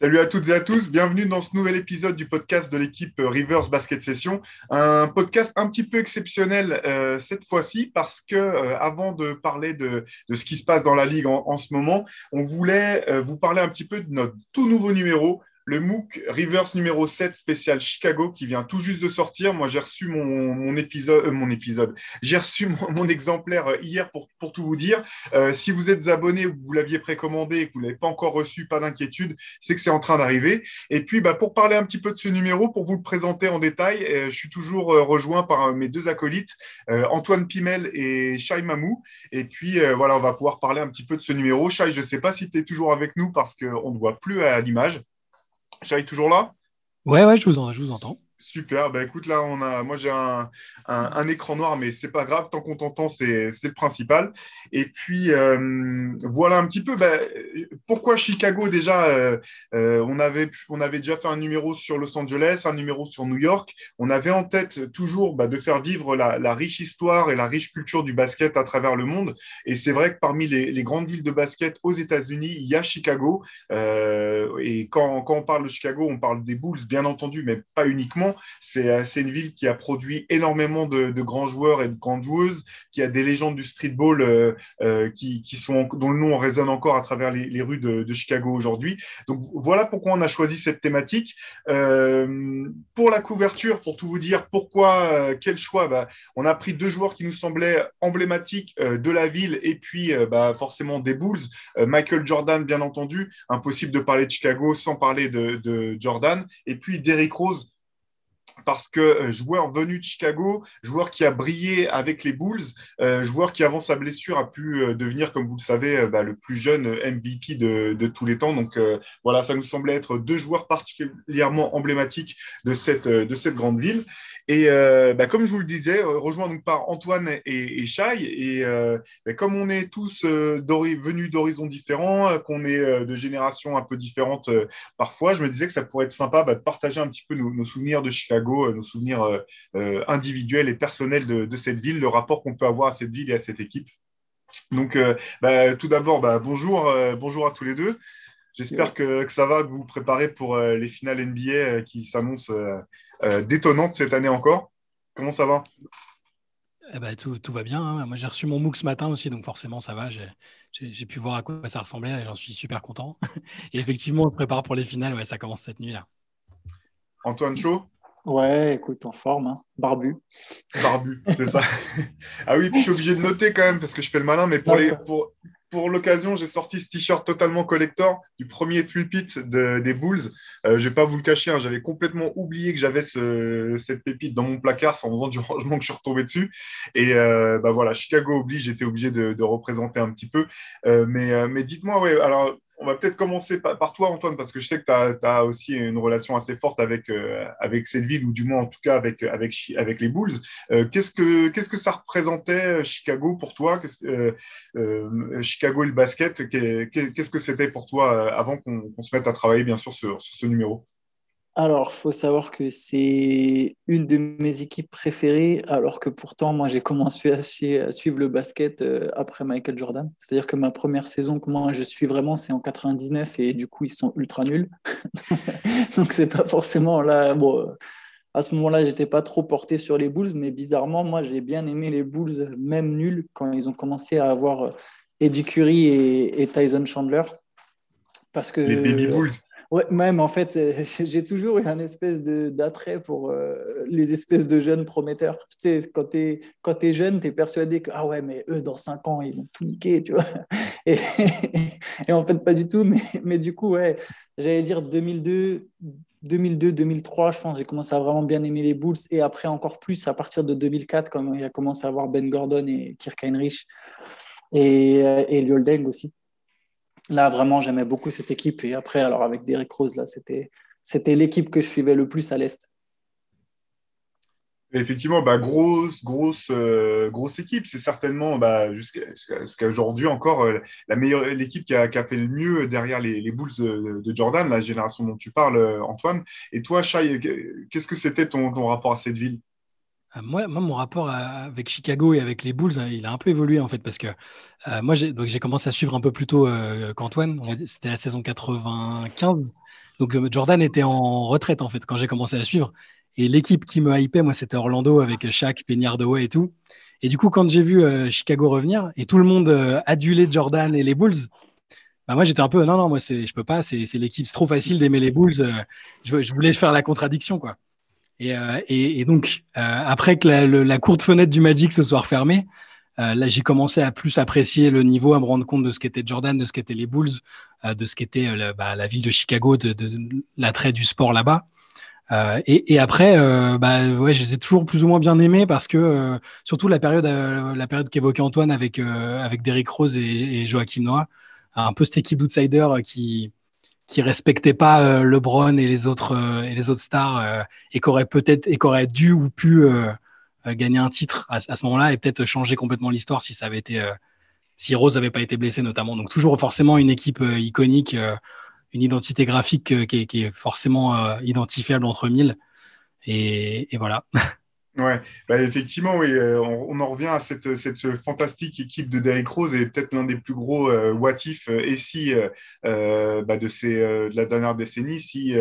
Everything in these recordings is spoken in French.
Salut à toutes et à tous, bienvenue dans ce nouvel épisode du podcast de l'équipe Rivers Basket Session. Un podcast un petit peu exceptionnel euh, cette fois-ci parce que euh, avant de parler de, ce qui se passe dans la ligue en, ce moment, on voulait euh, vous parler un petit peu de notre tout nouveau numéro le MOOC Reverse numéro 7 spécial Chicago qui vient tout juste de sortir. Moi, j'ai reçu mon, épisode, euh, mon épisode. J'ai reçu mon, exemplaire euh, hier pour, tout vous dire. Euh, si vous êtes abonné ou que vous l'aviez précommandé et que vous ne l'avez pas encore reçu, pas d'inquiétude, c'est que c'est en train d'arriver. Et puis, bah, pour parler un petit peu de ce numéro, pour vous le présenter en détail, je suis toujours rejoint par mes deux acolytes, Antoine Pimel et Shai Mamou. Et puis, voilà, on va pouvoir parler un petit peu de ce numéro. Shai, je ne sais pas si tu es toujours avec nous parce qu'on ne voit plus à l'image. Charlie, toujours là? Ouais, ouais, je vous, en, je vous entends. Super. Ben, écoute, là, on a, moi, j'ai un, un, écran noir, mais c'est pas grave. Tant qu'on t'entend, c'est, le principal. Et puis, euh, voilà un petit peu ben, pourquoi Chicago? Déjà, euh, euh, on, avait, on avait déjà fait un numéro sur Los Angeles, un numéro sur New York. On avait en tête toujours ben, de faire vivre la, riche histoire et la riche culture du basket à travers le monde. Et c'est vrai que parmi les, les, grandes villes de basket aux États-Unis, il y a Chicago. Et quand, quand on parle de Chicago, on parle des Bulls, bien entendu, mais pas uniquement. C'est une ville qui a produit énormément de, grands joueurs et de grandes joueuses, qui a des légendes du streetball euh, euh, qui, sont, dont le nom résonne encore à travers les, rues de, Chicago aujourd'hui. Donc voilà pourquoi on a choisi cette thématique. Euh, pour la couverture, pour tout vous dire, pourquoi, euh, quel choix bah, On a pris deux joueurs qui nous semblaient emblématiques euh, de la ville et puis bah, forcément des Bulls. Michael Jordan, bien entendu. Impossible de parler de Chicago sans parler de, de Jordan. Et puis Derrick Rose parce que euh, joueur venu de Chicago, joueur qui a brillé avec les Bulls, euh, joueur qui avant sa blessure a pu euh, devenir, comme vous le savez, bah, le plus jeune MVP de, tous les temps. Donc voilà, ça nous semblait être deux joueurs particulièrement emblématiques de cette, de cette grande ville. Et euh, bah, comme je vous le disais, rejoint donc par Antoine et, Shai. Et euh, bah, comme on est tous euh, venus d'horizons différents, qu'on est de générations un peu différentes parfois, je me disais que ça pourrait être sympa bah, de partager un petit peu nos, souvenirs de Chicago, nos souvenirs individuels et personnels de, cette ville, le rapport qu'on peut avoir à cette ville et à cette équipe. Donc, tout d'abord, bonjour, bonjour à tous les deux. J'espère que, que, ça va, que vous vous préparez pour les finales NBA qui s'annoncent euh, détonnante cette année encore. Comment ça va? Eh ben, tout, tout, va bien. Hein. Moi, j'ai reçu mon MOOC ce matin aussi, donc forcément, ça va. J'ai pu voir à quoi ça ressemblait et j'en suis super content. Et effectivement, on se prépare pour les finales. Ouais, ça commence cette nuit-là. Antoine Chaud Ouais, écoute, en forme, hein. barbu. Barbu, c'est ça. ah oui, puis je suis obligé de noter quand même parce que je fais le malin, mais pour, les, pour, pour l'occasion, j'ai sorti ce t-shirt totalement collector du premier three-pit de, des Bulls. Euh, je ne vais pas vous le cacher, hein, j'avais complètement oublié que j'avais ce, cette pépite dans mon placard. C'est en faisant du rangement que je suis retombé dessus. Et euh, bah voilà, Chicago oblige, j'étais obligé de, représenter un petit peu. Euh, mais, mais dites-moi, ouais, alors on va peut-être commencer par, toi, Antoine, parce que je sais que tu as, aussi une relation assez forte avec, euh, avec cette ville, ou du moins en tout cas avec, avec, avec les Bulls. Euh, qu'est-ce, que, qu'est-ce que ça représentait Chicago pour toi? Qu'est-ce, euh, euh Chicago et le basket, qu'est-ce que c'était pour toi avant qu'on, se mette à travailler, bien sûr, sur ce numéro? Alors, il faut savoir que c'est une de mes équipes préférées, alors que pourtant, moi, j'ai commencé à, suivre le basket euh, après Michael Jordan. C'est-à-dire que ma première saison que moi, je suis vraiment, c'est en 99, et du coup, ils sont ultra nuls. Donc, c'est pas forcément là. Bon, à ce moment-là, j'étais pas trop porté sur les Bulls, mais bizarrement, moi, j'ai bien aimé les Bulls, même nuls, quand ils ont commencé à avoir euh, Eddie Curry et, Tyson Chandler. Parce que, les Baby Bulls. Ouais, même en fait, j'ai toujours eu un espèce d'attrait pour euh, les espèces de jeunes prometteurs. Tu sais, quand tu es, es jeune, tu es persuadé que, ah ouais, mais eux, dans 5 ans, ils vont tout niquer, tu vois. Et, en fait, pas du tout. Mais, mais du coup, ouais, j'allais dire 2002, 2002-2003, je pense, j'ai commencé à vraiment bien aimer les Bulls. Et après, encore plus à partir de 2004, quand il a commencé à avoir Ben Gordon et Kirk Heinrich et, euh, et Liol aussi là, vraiment, j'aimais beaucoup cette équipe. Et après, alors avec Derrick Rose, là, c'était, l'équipe que je suivais le plus à l'Est. Effectivement, bah, grosse, grosse, euh, grosse équipe. C'est certainement bah, jusqu'à, jusqu'à aujourd'hui encore euh, la meilleure, l'équipe qui a, fait le mieux derrière les, les Bulls de, Jordan, la génération dont tu parles, Antoine. Et toi, Shai, qu'est-ce que c'était ton, rapport à cette ville? euh, moi, moi, mon rapport avec Chicago et avec les Bulls, hein, il a un peu évolué en fait parce que euh, moi, j'ai commencé à suivre un peu plus tôt euh, qu'Antoine. C'était la saison 95. Donc Jordan était en retraite en fait quand j'ai commencé à suivre. Et l'équipe qui me hypait, moi, c'était Orlando avec Shaq, Hardaway et tout. Et du coup, quand j'ai vu Chicago revenir et tout le monde adulait Jordan et les Bulls, bah moi j'étais un peu non non moi c'est je peux pas c'est l'équipe c'est trop facile d'aimer les Bulls je, voulais faire la contradiction quoi et, et, et donc après que la, courte fenêtre du Magic se soit refermée euh, là, j'ai commencé à plus apprécier le niveau, à me rendre compte de ce qu'était Jordan, de ce qu'étaient les Bulls, euh, de ce qu'était euh, bah, la ville de Chicago, de, l'attrait du sport là-bas. Et, après, bah, ouais, je les ai toujours plus ou moins bien aimés parce que, surtout la période, la période qu'évoquait Antoine avec, avec Derrick Rose et, Joachim Noah, un peu cette équipe d'outsiders qui, qui respectait pas LeBron et les autres et les autres stars et qui aurait peut-être et qui aurait dû ou pu euh, gagner un titre à, ce moment-là et peut-être changer complètement l'histoire si ça avait été euh, si Rose n'avait pas été blessé notamment. Donc toujours forcément une équipe euh, iconique, une identité graphique qui est, forcément identifiable entre mille. et voilà. Ouais, bah effectivement, euh, on, en revient à cette, fantastique équipe de Derrick Rose et peut-être l'un des plus gros euh, what if euh, et si euh, bah de, ces, de la dernière décennie, si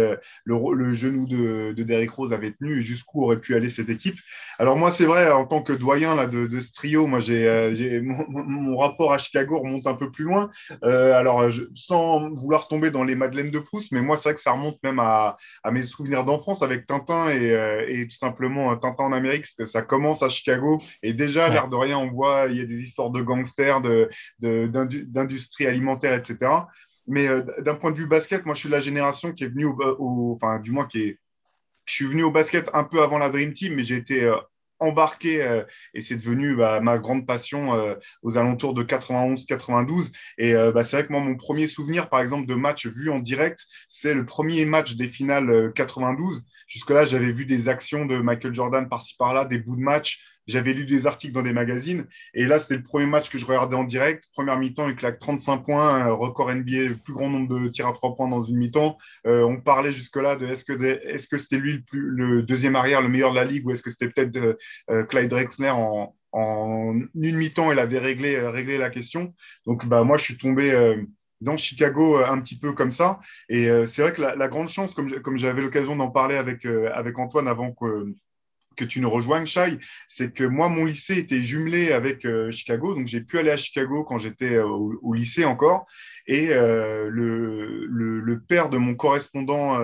le, genou de, de Derrick Rose avait tenu jusqu'où aurait pu aller cette équipe. Alors moi, c'est vrai, en tant que doyen là, de, ce trio, moi, j'ai, mon, rapport à Chicago remonte un peu plus loin. alors, sans vouloir tomber dans les Madeleines de Proust, mais moi, c'est vrai que ça remonte même à, mes souvenirs d'enfance avec Tintin et tout simplement Tintin en Amérique que ça commence à Chicago. Et déjà, l'air de rien, on voit, il y a des histoires de gangsters, d'industrie de, alimentaire, etc. Mais euh, d'un point de vue basket, moi, je suis de la génération qui est venue au, enfin, du moins qui est, je suis venu au basket un peu avant la Dream Team, mais j'ai été euh, embarqué euh, et c'est devenu bah, ma grande passion euh, aux alentours de 91-92. Et euh, bah, c'est vrai que moi, mon premier souvenir, par exemple, de match vu en direct, c'est le premier match des finales 92. Jusque-là, j'avais vu des actions de Michael Jordan par-ci par-là, des bouts de match. J'avais lu des articles dans des magazines. Et là, c'était le premier match que je regardais en direct. Première mi-temps, il claque 35 points, record NBA, le plus grand nombre de tirs à trois points dans une mi-temps. Euh, on parlait jusque-là de est-ce que, est-ce que c'était lui le, deuxième arrière, le meilleur de la ligue, ou est-ce que c'était peut-être euh, euh, Clyde Drexler en, une mi-temps, il avait réglé, réglé la question. Donc, bah, moi, je suis tombé dans Chicago un petit peu comme ça. Et c'est vrai que la, grande chance, comme, comme j'avais l'occasion d'en parler avec, avec Antoine avant que que tu nous rejoignes, Shai, c'est que moi, mon lycée était jumelé avec euh, Chicago, donc j'ai pu aller à Chicago quand j'étais euh, au, lycée encore. Et euh, le, le, père de mon correspondant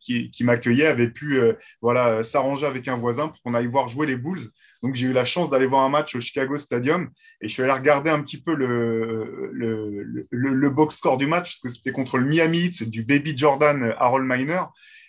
qui, m'accueillait avait pu voilà, s'arranger avec un voisin pour qu'on aille voir jouer les Bulls. Donc j'ai eu la chance d'aller voir un match au Chicago Stadium et je suis allé regarder un petit peu le, le, le, box score du match parce que c'était contre le Miami c'est du Baby Jordan Harold Miner.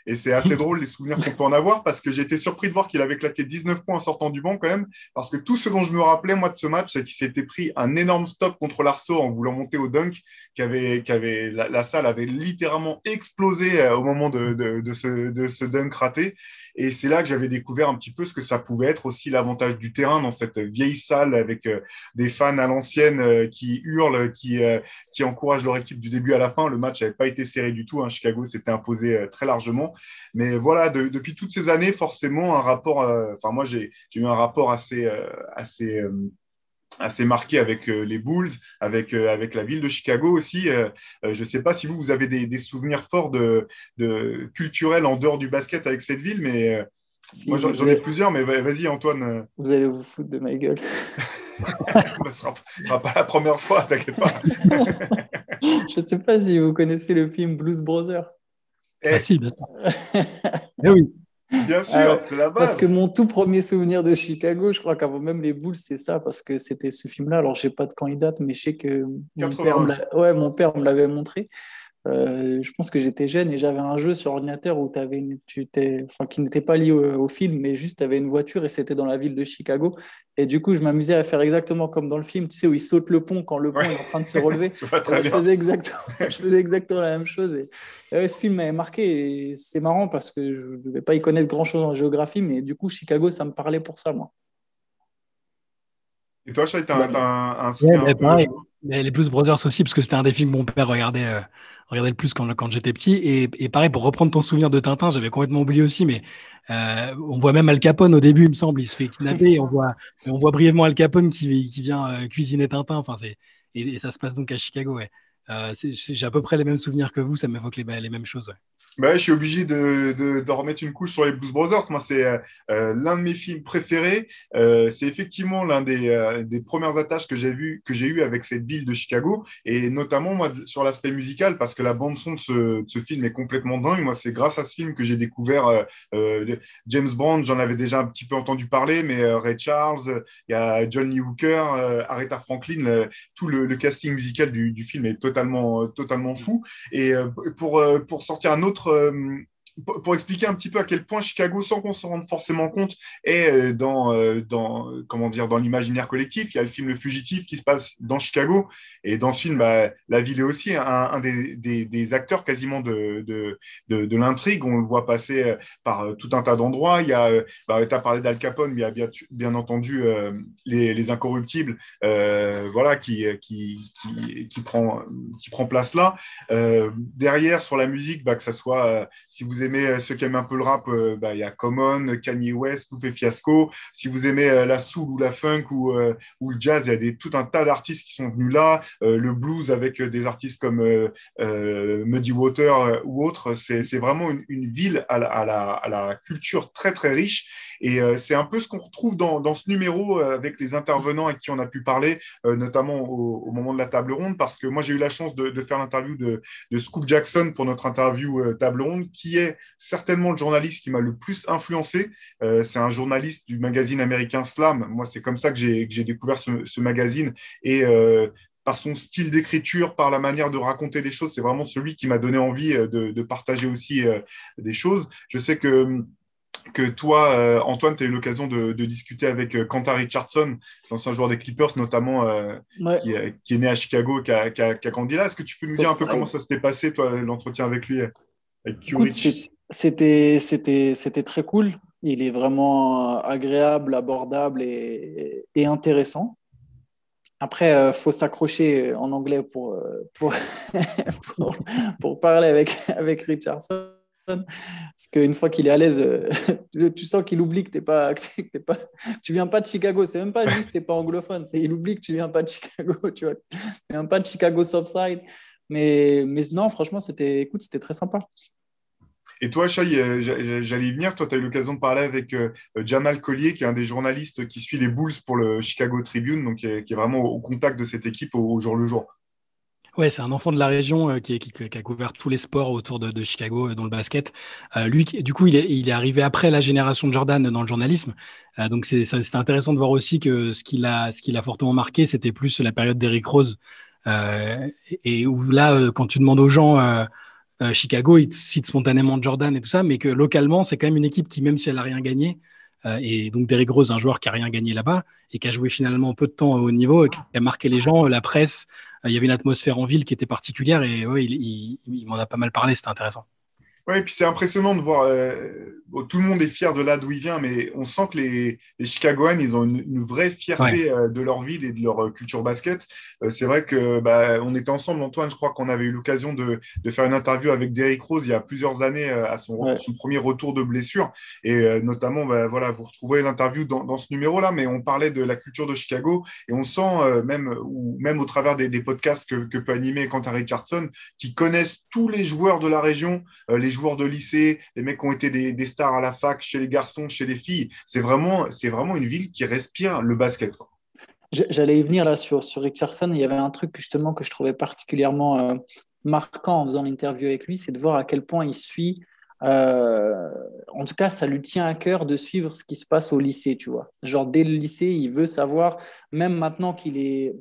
Et c'est assez drôle les souvenirs qu'on peut en avoir parce que été surpris de voir qu'il avait claqué 19 points en sortant du banc quand même. Parce que tout ce dont je me rappelais, moi, de ce match, c'est qu'il s'était pris un énorme stop contre l'Arceau en voulant monter au dunk, qu'avait, qu'avait, la, la, salle avait littéralement explosé euh, au moment de, de, de, ce, de ce dunk raté. Et c'est là que j'avais découvert un petit peu ce que ça pouvait être aussi l'avantage du terrain dans cette vieille salle avec euh, des fans à l'ancienne euh, qui hurlent, qui, qui encouragent leur équipe du début à la fin. Le match n'avait pas été serré du tout. Hein. Chicago s'était imposé très largement. Mais voilà, depuis toutes ces années, forcément, un rapport. Enfin, moi, j'ai eu un rapport assez, assez assez marqué avec euh, les Bulls, avec, euh, avec la ville de Chicago aussi. Euh, je ne sais pas si vous, vous avez des, des souvenirs forts de, de, culturels en dehors du basket avec cette ville, mais moi j'en ai plusieurs, mais vas-y Antoine. Vous allez vous foutre de ma gueule. Ce ne sera, pas la première fois, t'inquiète pas. je ne sais pas si vous connaissez le film Blues Brothers. Eh. Ah si, bien sûr. eh oui. Bien sûr, euh, c'est la base. Parce que mon tout premier souvenir de Chicago, je crois qu'avant même les Bulls, c'est ça, parce que c'était ce film-là. Alors, je sais pas de quand il date, mais je sais que mon père, ouais, mon père me l'avait montré. Euh, je pense que j'étais jeune et j'avais un jeu sur ordinateur où avais une, tu enfin, qui n'était pas lié au, film, mais juste tu avais une voiture et c'était dans la ville de Chicago. Et du coup, je m'amusais à faire exactement comme dans le film, tu sais, où il saute le pont quand le pont est en train de se relever. je, faisais exactement, je faisais exactement la même chose. Et, ce film m'avait marqué et c'est marrant parce que je ne devais pas y connaître grand-chose en géographie, mais du coup, Chicago, ça me parlait pour ça, moi. Et toi, Chai, tu as, un, un, souvenir Les Blues Brothers aussi, parce que c'était un des films que mon père regardait. Euh, regardais le plus quand, j'étais petit. Et, pareil, pour reprendre ton souvenir de Tintin, j'avais complètement oublié aussi, mais euh, on voit même Al Capone au début, il me semble, il se fait kidnapper. on, voit, on voit brièvement Al Capone qui, vient euh, cuisiner Tintin. Enfin, c'est, et, ça se passe donc à Chicago. Euh, j'ai à peu près les mêmes souvenirs que vous, ça m'évoque les mêmes choses. Bah, je suis obligé de, de, de, remettre une couche sur les Blues Brothers. Moi, c'est euh, euh l'un de mes films préférés. Euh, c'est effectivement l'un des, euh, des, premières attaches que j'ai vu, que j'ai eu avec cette ville de Chicago, et notamment moi sur l'aspect musical, parce que la bande son de ce, de ce, film est complètement dingue. Moi, c'est grâce à ce film que j'ai découvert euh, James Bond. J'en avais déjà un petit peu entendu parler, mais Ray Charles, il y a Johnny Hooker, Aretha Franklin, tout le, le, casting musical du, du, film est totalement, totalement fou. Et pour, pour sortir un autre euh, pour expliquer un petit peu à quel point Chicago, sans qu'on se rende forcément compte, est euh, dans, euh, dans comment dire, dans l'imaginaire collectif. Il y a le film Le Fugitif qui se passe dans Chicago. Et dans ce film, bah, la ville est aussi un, des, des, acteurs quasiment de, de, de, l'intrigue. On le voit passer par tout un tas d'endroits. Il y a, bah, tu as parlé d'Al Capone, mais il y a bien, entendu les, les, Incorruptibles voilà, qui, qui, qui, qui, prend, qui prend place là. derrière, sur la musique, bah, que ce soit, si vous aimez euh, ceux qui aiment un peu le rap, euh, bah, il y a Common, Kanye West, Lupe Fiasco. Si vous aimez euh, la soul ou la funk ou, le jazz, il y a tout un tas d'artistes qui sont venus là. le blues avec des artistes comme Muddy Water ou autres. C'est vraiment une, ville à la, culture très très riche et euh, c'est un peu ce qu'on retrouve dans, dans, ce numéro euh, avec les intervenants avec qui on a pu parler, euh, notamment au, moment de la table ronde, parce que moi j'ai eu la chance de, de faire l'interview de, Scoop Jackson pour notre interview table ronde, qui est certainement le journaliste qui m'a le plus influencé. c'est un journaliste du magazine américain Slam. Moi, c'est comme ça que j'ai découvert ce, magazine. Et par son style d'écriture, par la manière de raconter les choses, c'est vraiment celui qui m'a donné envie de, de partager aussi des choses. Je sais que que toi, euh, Antoine, tu as eu l'occasion de, discuter avec euh, Quentin Richardson, l'ancien joueur des Clippers, notamment, euh, qui, est né à Chicago, qui a, qui a, grandi là. Est-ce que tu peux nous dire un peu comment ça s'était passé, toi, l'entretien avec lui C'était c'était très cool. Il est vraiment agréable, abordable et, et intéressant. Après, il faut s'accrocher en anglais pour, pour, pour, pour, parler avec, avec Richardson. Parce qu'une fois qu'il est à l'aise, euh, tu sens qu'il oublie que tu pas, que pas, tu viens pas de Chicago. C'est même pas juste que tu n'es pas anglophone, c'est il oublie que tu viens pas de Chicago. Tu vois, viens pas de Chicago Southside. Mais, mais non, franchement, c'était, écoute, c'était très sympa. Et toi, Chai, euh, j'allais y venir. Toi, tu as eu l'occasion de parler avec euh, Jamal Collier, qui est un des journalistes qui suit les Bulls pour le Chicago Tribune, donc qui est, vraiment au contact de cette équipe au jour le jour. Ouais, c'est un enfant de la région euh, qui, a couvert tous les sports autour de, Chicago, euh, dont le basket. Euh, lui, du coup, il est, arrivé après la génération de Jordan dans le journalisme. donc, c'est intéressant de voir aussi que ce qui l'a a fortement marqué, c'était plus la période d'Eric Rose. et où là, quand tu demandes aux gens, Chicago, ils citent spontanément Jordan et tout ça, mais que localement, c'est quand même une équipe qui, même si elle n'a rien gagné, et donc Derrick Rose, un joueur qui n'a rien gagné là-bas et qui a joué finalement peu de temps au niveau, qui a marqué les gens, la presse, il y avait une atmosphère en ville qui était particulière et ouais, il, il m'en a pas mal parlé, c'était intéressant. Oui, et puis c'est impressionnant de voir. Euh, tout le monde est fier de là d'où il vient, mais on sent que les, les Chicagoans, ils ont une, vraie fierté euh, de leur ville et de leur euh, culture basket. c'est vrai que bah, on était ensemble, Antoine. Je crois qu'on avait eu l'occasion de, de, faire une interview avec Derrick Rose il y a plusieurs années à son, son premier retour de blessure, et notamment, bah, voilà, vous retrouvez l'interview dans, dans, ce numéro-là. Mais on parlait de la culture de Chicago et on sent même ou même au travers des, des podcasts que, que, peut animer Quentin Richardson, qui connaissent tous les joueurs de la région, les joueurs de lycée, les mecs qui ont été des, stars à la fac, chez les garçons, chez les filles. C'est vraiment, c'est vraiment une ville qui respire le basket. J'allais y venir là sur, sur Richardson. Il y avait un truc justement que je trouvais particulièrement euh, marquant en faisant l'interview avec lui, c'est de voir à quel point il suit. Euh, en tout cas, ça lui tient à cœur de suivre ce qui se passe au lycée, tu vois. Genre, dès le lycée, il veut savoir, même maintenant qu'il est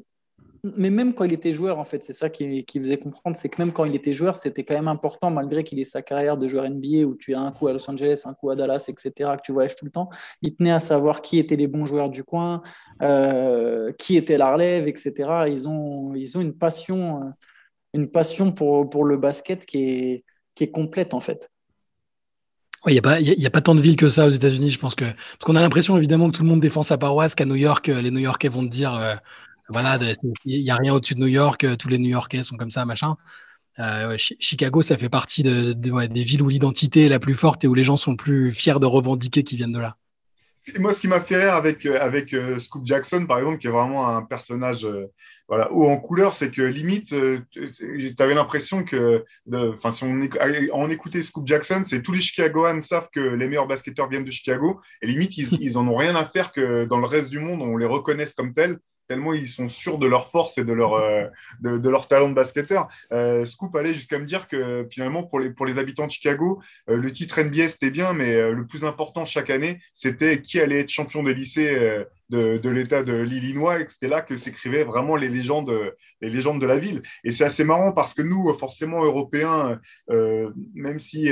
mais même quand il était joueur, en fait, c'est ça qui, faisait comprendre, c'est que même quand il était joueur, c'était quand même important, malgré qu'il ait sa carrière de joueur NBA où tu as un coup à Los Angeles, un coup à Dallas, etc., que tu voyages tout le temps. Il tenait à savoir qui étaient les bons joueurs du coin, euh, qui était la relève, etc. Ils ont, ils ont une passion, euh, une passion pour, pour le basket qui est, qui est complète, en fait. Il n'y a, pas, a pas tant de villes que ça aux États-Unis, je pense que. Parce qu'on a l'impression, évidemment, que tout le monde défend sa paroisse, qu'à New York, les New Yorkais vont te dire voilà, il n'y a rien au-dessus de New York, euh, tous les New Yorkais sont comme ça, machin. Euh, Chicago, ça fait partie de, des villes où l'identité est la plus forte et où les gens sont le plus fiers de revendiquer qu'ils viennent de là. moi, ce qui m'a fait rire avec, euh, euh, Scoop Jackson, par exemple, qui est vraiment un personnage euh, voilà, haut en couleur, c'est que limite, tu avais l'impression que, enfin, si on, Scoop Jackson, c'est tous les Chicagoans savent que les meilleurs basketteurs viennent de Chicago, et limite, ils, ils en ont rien à faire que dans le reste du monde, on les reconnaisse comme tels tellement ils sont sûrs de leur force et de leur, euh, de, leur talent de basketteur. Euh, Scoop allait jusqu'à me dire que finalement, pour les, pour les habitants de Chicago, euh, le titre NBA, c'était bien, mais le plus important chaque année, c'était qui allait être champion des lycées de, de l'État de l'Illinois, et c'était là que s'écrivaient vraiment les légendes, les légendes de la ville. Et c'est assez marrant parce que nous, forcément, Européens, même si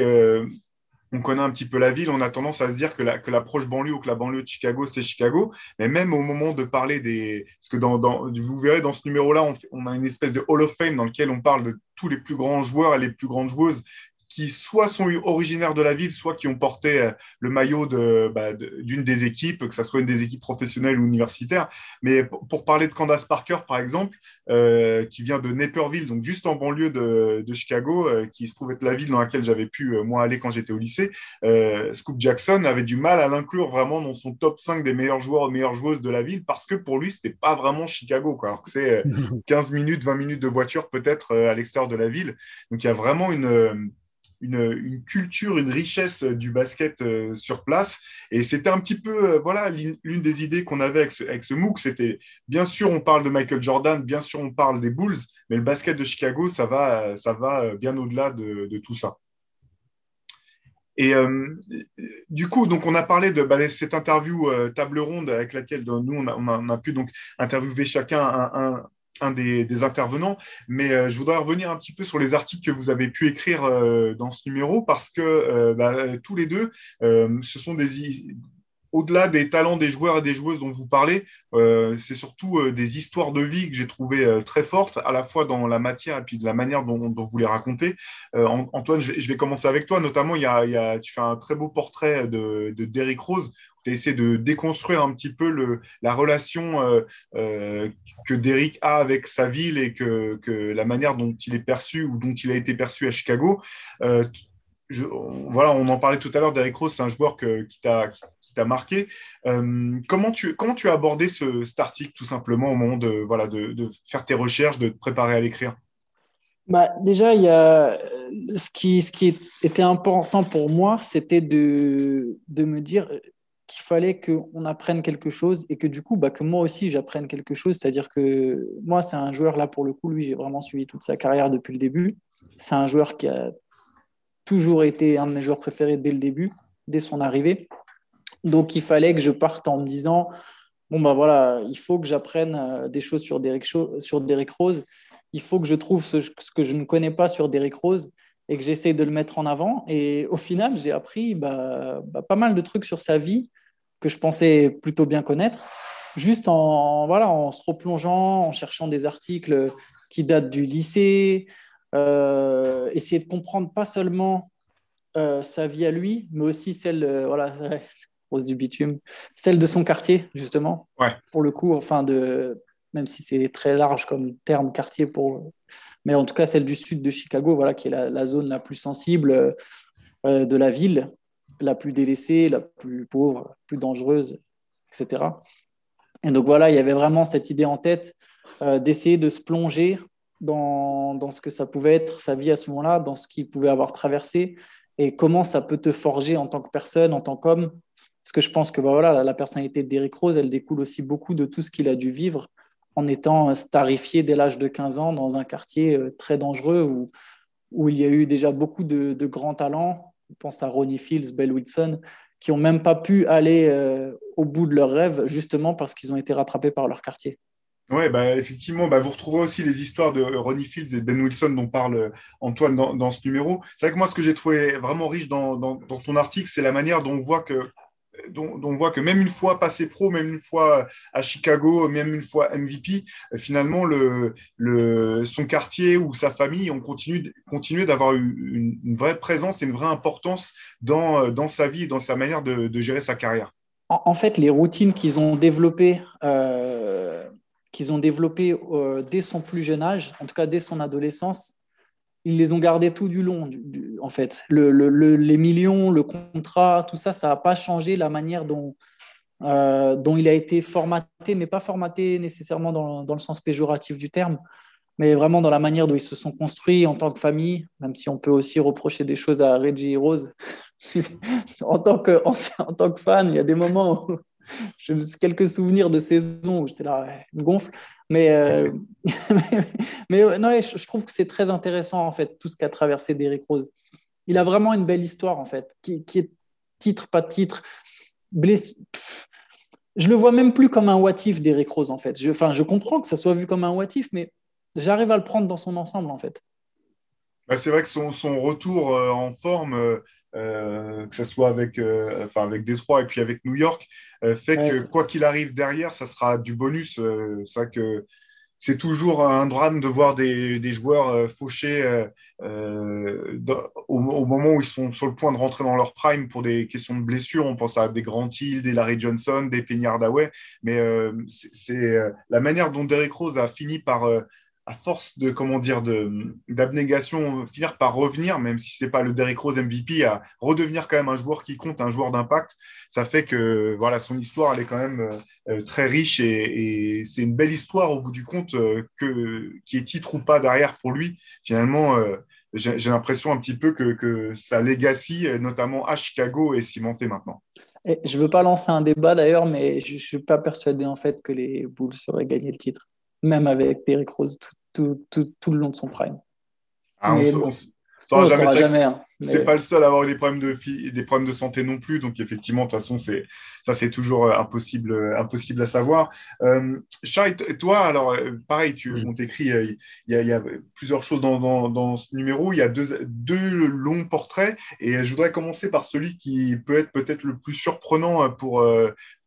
on connaît un petit peu la ville, on a tendance à se dire que, la, l'approche banlieue ou que la banlieue de Chicago, c'est Chicago. Mais même au moment de parler des. Parce que vous verrez, dans ce numéro-là, on, a une espèce de Hall of Fame dans lequel on parle de tous les plus grands joueurs et les plus grandes joueuses qui soit sont originaires de la ville, soit qui ont porté euh, le maillot bah, d'une des équipes, que ce soit une des équipes professionnelles ou universitaires. Mais pour parler de Candace Parker, par exemple, euh, qui vient de Naperville, donc juste en banlieue de, Chicago, euh, qui se trouve être la ville dans laquelle j'avais pu, moi, aller quand j'étais au lycée, Scoop Jackson avait du mal à l'inclure vraiment dans son top 5 des meilleurs joueurs, meilleures joueuses de la ville, parce que pour lui, c'était pas vraiment Chicago, quoi. Alors que c'est 15 minutes, 20 minutes de voiture peut-être à l'extérieur de la ville. Donc il y a vraiment une une, culture, une richesse du basket euh, sur place. Et c'était un petit peu, euh, voilà, l'une des idées qu'on avait avec ce, MOOC, c'était, bien sûr, on parle de Michael Jordan, bien sûr, on parle des Bulls, mais le basket de Chicago, ça va, ça va bien au-delà de, tout ça. Et euh, du coup, donc on a parlé de bah, cette interview table ronde avec laquelle nous on a, on a, pu donc interviewer chacun un, un des, intervenants, mais euh, je voudrais revenir un petit peu sur les articles que vous avez pu écrire euh, dans ce numéro parce que euh, bah, tous les deux, ce sont des au-delà des talents des joueurs et des joueuses dont vous parlez, c'est surtout des histoires de vie que j'ai trouvées très fortes, à la fois dans la matière et puis de la manière dont, vous les racontez. Antoine, je vais, commencer avec toi. Notamment, tu fais un très beau portrait de, de Derrick Rose tu essaies de déconstruire un petit peu la relation euh, euh, que Derrick a avec sa ville et que, la manière dont il est perçu ou dont il a été perçu à Chicago. Euh, je, voilà, on en parlait tout à l'heure, Derrick Rose, c'est un joueur qui t'a marqué. comment, tu, comment tu as abordé ce, cet article tout simplement au moment de, voilà, de, de faire tes recherches, de te préparer à l'écrire? Bah, déjà, y a ce qui, ce qui était important pour moi, c'était de, de me dire qu'il fallait qu'on apprenne quelque chose et que du coup, bah, que moi aussi, j'apprenne quelque chose. C'est-à-dire que moi, c'est un joueur, là, pour le coup, lui, j'ai vraiment suivi toute sa carrière depuis le début. C'est un joueur qui a toujours été un de mes joueurs préférés dès le début, dès son arrivée. Donc, il fallait que je parte en me disant, bon, bah voilà, il faut que j'apprenne euh, des choses sur Derrick, Rose. Il faut que je trouve ce, que je ne connais pas sur Derrick Rose et que j'essaie de le mettre en avant. Et au final, j'ai appris bah, bah, pas mal de trucs sur sa vie que je pensais plutôt bien connaître, juste en, voilà, en se replongeant, en cherchant des articles qui datent du lycée, essayer de comprendre pas seulement euh, sa vie à lui, mais aussi celle, euh, voilà, rose du bitume, celle de son quartier, justement. Ouais. Pour le coup, enfin, de, même si c'est très large comme terme quartier, pour, mais en tout cas celle du sud de Chicago, voilà, qui est la, la zone la plus sensible de la ville la plus délaissée, la plus pauvre, la plus dangereuse, etc. Et donc voilà, il y avait vraiment cette idée en tête euh, d'essayer de se plonger dans, ce que ça pouvait être sa vie à ce moment-là, dans ce qu'il pouvait avoir traversé et comment ça peut te forger en tant que personne, en tant qu'homme. Parce que je pense que bah, voilà, la personnalité d'Eric Rose, elle découle aussi beaucoup de tout ce qu'il a dû vivre en étant starifié dès l'âge de 15 ans dans un quartier euh, très dangereux où, où il y a eu déjà beaucoup de, de grands talents, je pense à Ronnie Fields, Bell Wilson, qui n'ont même pas pu aller euh, au bout de leurs rêves, justement parce qu'ils ont été rattrapés par leur quartier. Oui, bah, effectivement, bah, vous retrouvez aussi les histoires de Ronnie Fields et Ben Wilson dont parle euh, Antoine dans, ce numéro. C'est vrai que moi, ce que j'ai trouvé vraiment riche dans, dans ton article, c'est la manière dont on voit que dont, on voit que même une fois passé pro, même une fois à Chicago, même une fois MVP, euh, finalement, le, le, son quartier ou sa famille ont continué, continué d'avoir une, vraie présence et une vraie importance dans, euh, dans sa vie et dans sa manière de, de gérer sa carrière. En, fait, les routines qu'ils ont développées, euh, qu'ils ont développées dès son plus jeune âge, en tout cas dès son adolescence, ils les ont gardés tout du long, en fait. les millions, le contrat, tout ça, ça n'a pas changé la manière dont, dont il a été formaté, mais pas formaté nécessairement dans, dans, le sens péjoratif du terme, mais vraiment dans la manière dont ils se sont construits en tant que famille, même si on peut aussi reprocher des choses à Reggie Rose. en, tant que, en, tant que fan, il y a des moments où j'ai quelques souvenirs de saison où j'étais là, me gonfle. Mais, euh, mais, non, je, trouve que c'est très intéressant, en fait, tout ce qu'a traversé Derrick Rose. Il a vraiment une belle histoire, en fait, qui, qui est titre, pas titre. Bless... Je le vois même plus comme un what if, Derrick Rose, en fait. Je, enfin, je comprends que ça soit vu comme un what if, mais j'arrive à le prendre dans son ensemble, en fait. Bah, c'est vrai que son, son retour euh, en forme, euh, que ce soit avec, enfin, avec Détroit et puis avec New York, fait que quoi qu'il arrive derrière, ça sera du bonus. ça que c'est toujours un drame de voir des, des joueurs fauchés au, moment où ils sont sur le point de rentrer dans leur prime pour des questions de blessures. On pense à des Grant Hill, des Larry Johnson, des Penny Hardaway. Mais c'est la manière dont Derrick Rose a fini par à force de comment dire d'abnégation finir par revenir même si c'est pas le Derrick Rose MVP à redevenir quand même un joueur qui compte un joueur d'impact ça fait que voilà son histoire elle est quand même euh, très riche et, c'est une belle histoire au bout du compte euh, que qui est titre ou pas derrière pour lui. Finalement euh, j'ai l'impression un petit peu que, que, sa legacy notamment à Chicago est cimentée maintenant. Et je veux pas lancer un débat d'ailleurs mais je, ne suis pas persuadé en fait que les Bulls auraient gagné le titre même avec Derrick Rose tout, tout, tout, le long de son prime. Ah, on, jamais. jamais hein, C'est pas le seul à avoir eu des problèmes de, des problèmes de santé non plus. Donc, effectivement, de toute façon, c'est, ça, c'est toujours euh, impossible, euh, impossible à savoir. Euh, Shai, toi, alors, euh, pareil, tu, on t'écrit, il y, y, a plusieurs choses dans, dans, dans, ce numéro. Il y a deux, deux longs portraits. Et je voudrais commencer par celui qui peut être peut-être le plus surprenant pour,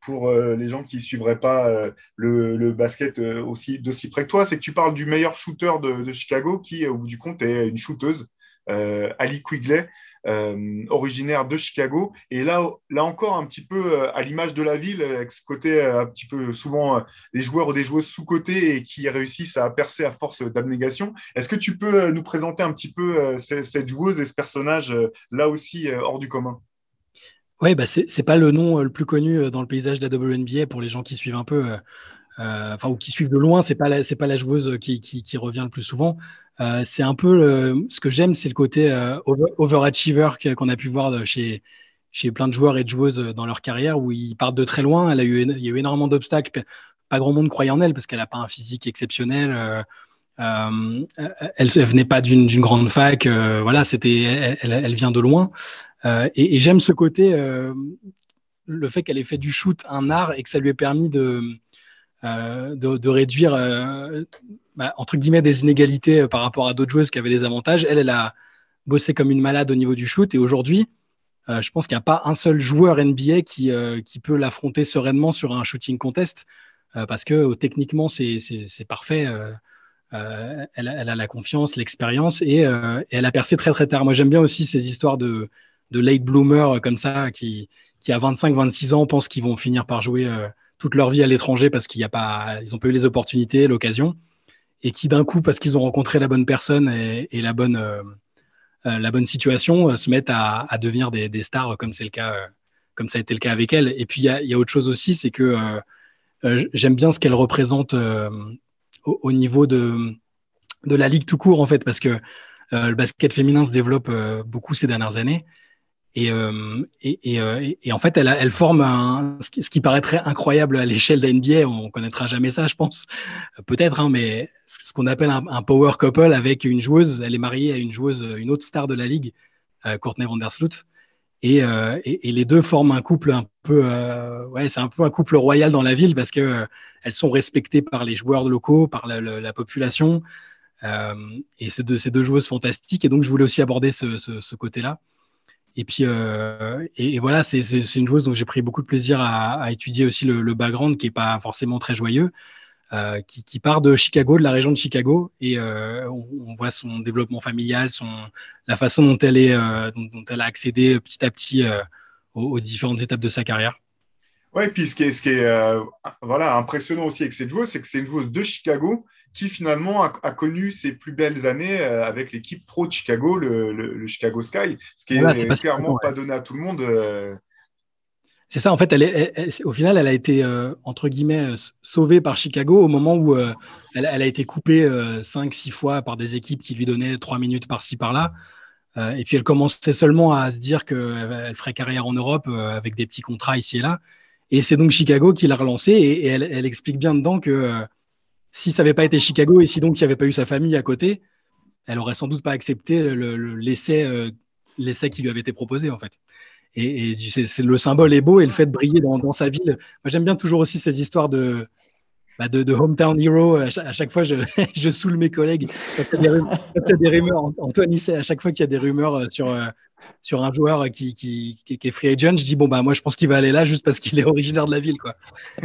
pour les gens qui ne suivraient pas le, basket aussi d'aussi près que toi, c'est que tu parles du meilleur shooter de, Chicago qui, au bout du compte, est une shooteuse, Ali Quigley, originaire de Chicago. Et là, encore, un petit peu à l'image de la ville, avec ce côté un petit peu souvent des joueurs ou des joueuses sous-côté et qui réussissent à percer à force d'abnégation. Est-ce que tu peux nous présenter un petit peu cette joueuse et ce personnage là aussi hors du commun? Oui, bah c'est pas le nom euh, le plus connu euh, dans le paysage de la WNBA pour les gens qui suivent un peu, euh, enfin ou qui suivent de loin. C'est pas pas la joueuse qui, qui, revient le plus souvent. c'est un peu ce que j'aime, c'est le côté overachiever qu'on a pu voir chez chez plein de joueurs et de joueuses dans leur carrière où ils partent de très loin. Elle a eu, il y a eu énormément d'obstacles. Pas grand monde croyait en elle parce qu'elle n'a pas un physique exceptionnel. elle, elle venait pas d'une grande fac. voilà, c'était, elle, vient de loin. Euh, et, j'aime ce côté, euh, le fait qu'elle ait fait du shoot un art et que ça lui ait permis de, euh, de, réduire, bah, entre guillemets, des inégalités par rapport à d'autres joueuses qui avaient des avantages. Elle, elle a bossé comme une malade au niveau du shoot et aujourd'hui, je pense qu'il n'y a pas un seul joueur NBA qui, peut l'affronter sereinement sur un shooting contest parce que techniquement, c'est parfait. Elle, a la confiance, l'expérience et, elle a percé très très tard. Moi, j'aime bien aussi ces histoires de, late bloomers comme ça qui, à 25-26 ans pensent qu'ils vont finir par jouer euh, toute leur vie à l'étranger parce qu'ils n'ont pas, ils pas eu les opportunités, l'occasion, et qui d'un coup, parce qu'ils ont rencontré la bonne personne et, la, bonne, euh, euh, la bonne situation, se mettent à, devenir des, stars comme c'est le cas, comme ça a été le cas avec elle. Et puis il y, a, autre chose aussi, c'est que j'aime bien ce qu'elle représente au, niveau de, de la ligue tout court en fait, parce que le basket féminin se développe beaucoup ces dernières années. Euh, euh, et, en fait, elle, forme ce, qui, paraîtrait incroyable à l'échelle de NBA. On connaîtra jamais ça, je pense. Peut-être, hein, mais ce qu'on appelle un, power couple avec une joueuse. Elle est mariée à une joueuse, une autre star de la ligue, euh, Courtney Vandersloot. Et, les deux forment un couple un peu, ouais, c'est un peu un couple royal dans la ville parce que elles sont respectées par les joueurs locaux, par la, population. et c'est deux, joueuses fantastiques. Et donc, je voulais aussi aborder ce côté-là. Et puis, euh, et, voilà, c'est une joueuse dont j'ai pris beaucoup de plaisir à, étudier aussi le, background, qui n'est pas forcément très joyeux, euh, qui, part de Chicago, de la région de Chicago, et euh, on, voit son développement familial, son, la façon dont elle, est, dont, elle a accédé petit à petit aux, différentes étapes de sa carrière. Et puis ce qui est, ce qui est voilà, impressionnant aussi avec cette joueuse, c'est que c'est une joueuse de Chicago qui finalement a, connu ses plus belles années euh, avec l'équipe pro de Chicago, le, Chicago Sky, ce qui n'est clairement pas donné à tout le monde. Euh. C'est ça, en fait, elle au final, elle a été, entre guillemets, sauvée par Chicago au moment où elle, a été coupée 5-6 fois par des équipes qui lui donnaient 3 minutes par-ci, par-là. et puis elle commençait seulement à se dire qu'elle ferait carrière en Europe avec des petits contrats ici et là. Et c'est donc Chicago qui l'a relancée et, elle, explique bien dedans que si ça n'avait pas été Chicago et si donc il n'y avait pas eu sa famille à côté, elle aurait sans doute pas accepté l'essai l'essai qui lui avait été proposé en fait. Et, c'est le symbole est beau et le fait de briller dans, sa ville. Moi, j'aime bien toujours aussi ces histoires de, bah, de, hometown hero. À chaque, fois, je, je, saoule mes collègues. Quand il y a des rumeurs, Antoine à chaque fois qu'il y a des rumeurs euh, sur, euh, sur un joueur qui, qui, qui, est free agent, je dis bon, bah, moi, je pense qu'il va aller là juste parce qu'il est originaire de la ville. Quoi.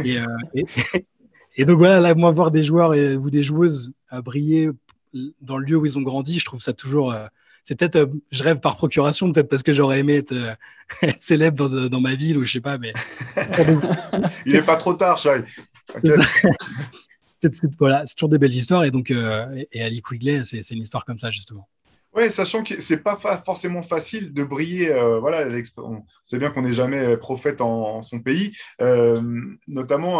Et, euh, et, donc, voilà, là, moi, voir des joueurs et, ou des joueuses briller dans le lieu où ils ont grandi, je trouve ça toujours c'est peut-être, euh, je rêve par procuration, peut-être parce que j'aurais aimé être, euh, célèbre dans, dans, ma ville ou je sais pas, mais. Il n'est pas trop tard, c'est, voilà, c'est toujours des belles histoires et donc, euh, et Ali Quigley, c'est une histoire comme ça justement. Oui, sachant que c'est pas forcément facile de briller. Euh, voilà, on sait bien qu'on n'est jamais euh, prophète en, son pays. Euh, notamment,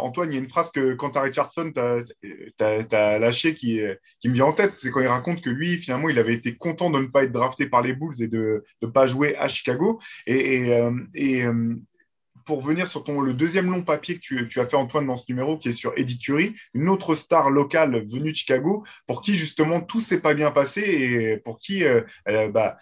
Antoine, il y a une phrase que quand Richardson t'a lâché qui, qui me vient en tête. C'est quand il raconte que lui, finalement, il avait été content de ne pas être drafté par les Bulls et de ne pas jouer à Chicago. Et, et, et pour venir sur ton, le deuxième long papier que tu, as fait, Antoine, dans ce numéro, qui est sur Eddie Curry, une autre star locale venue de Chicago, pour qui justement tout s'est pas bien passé et pour qui euh, euh, bah,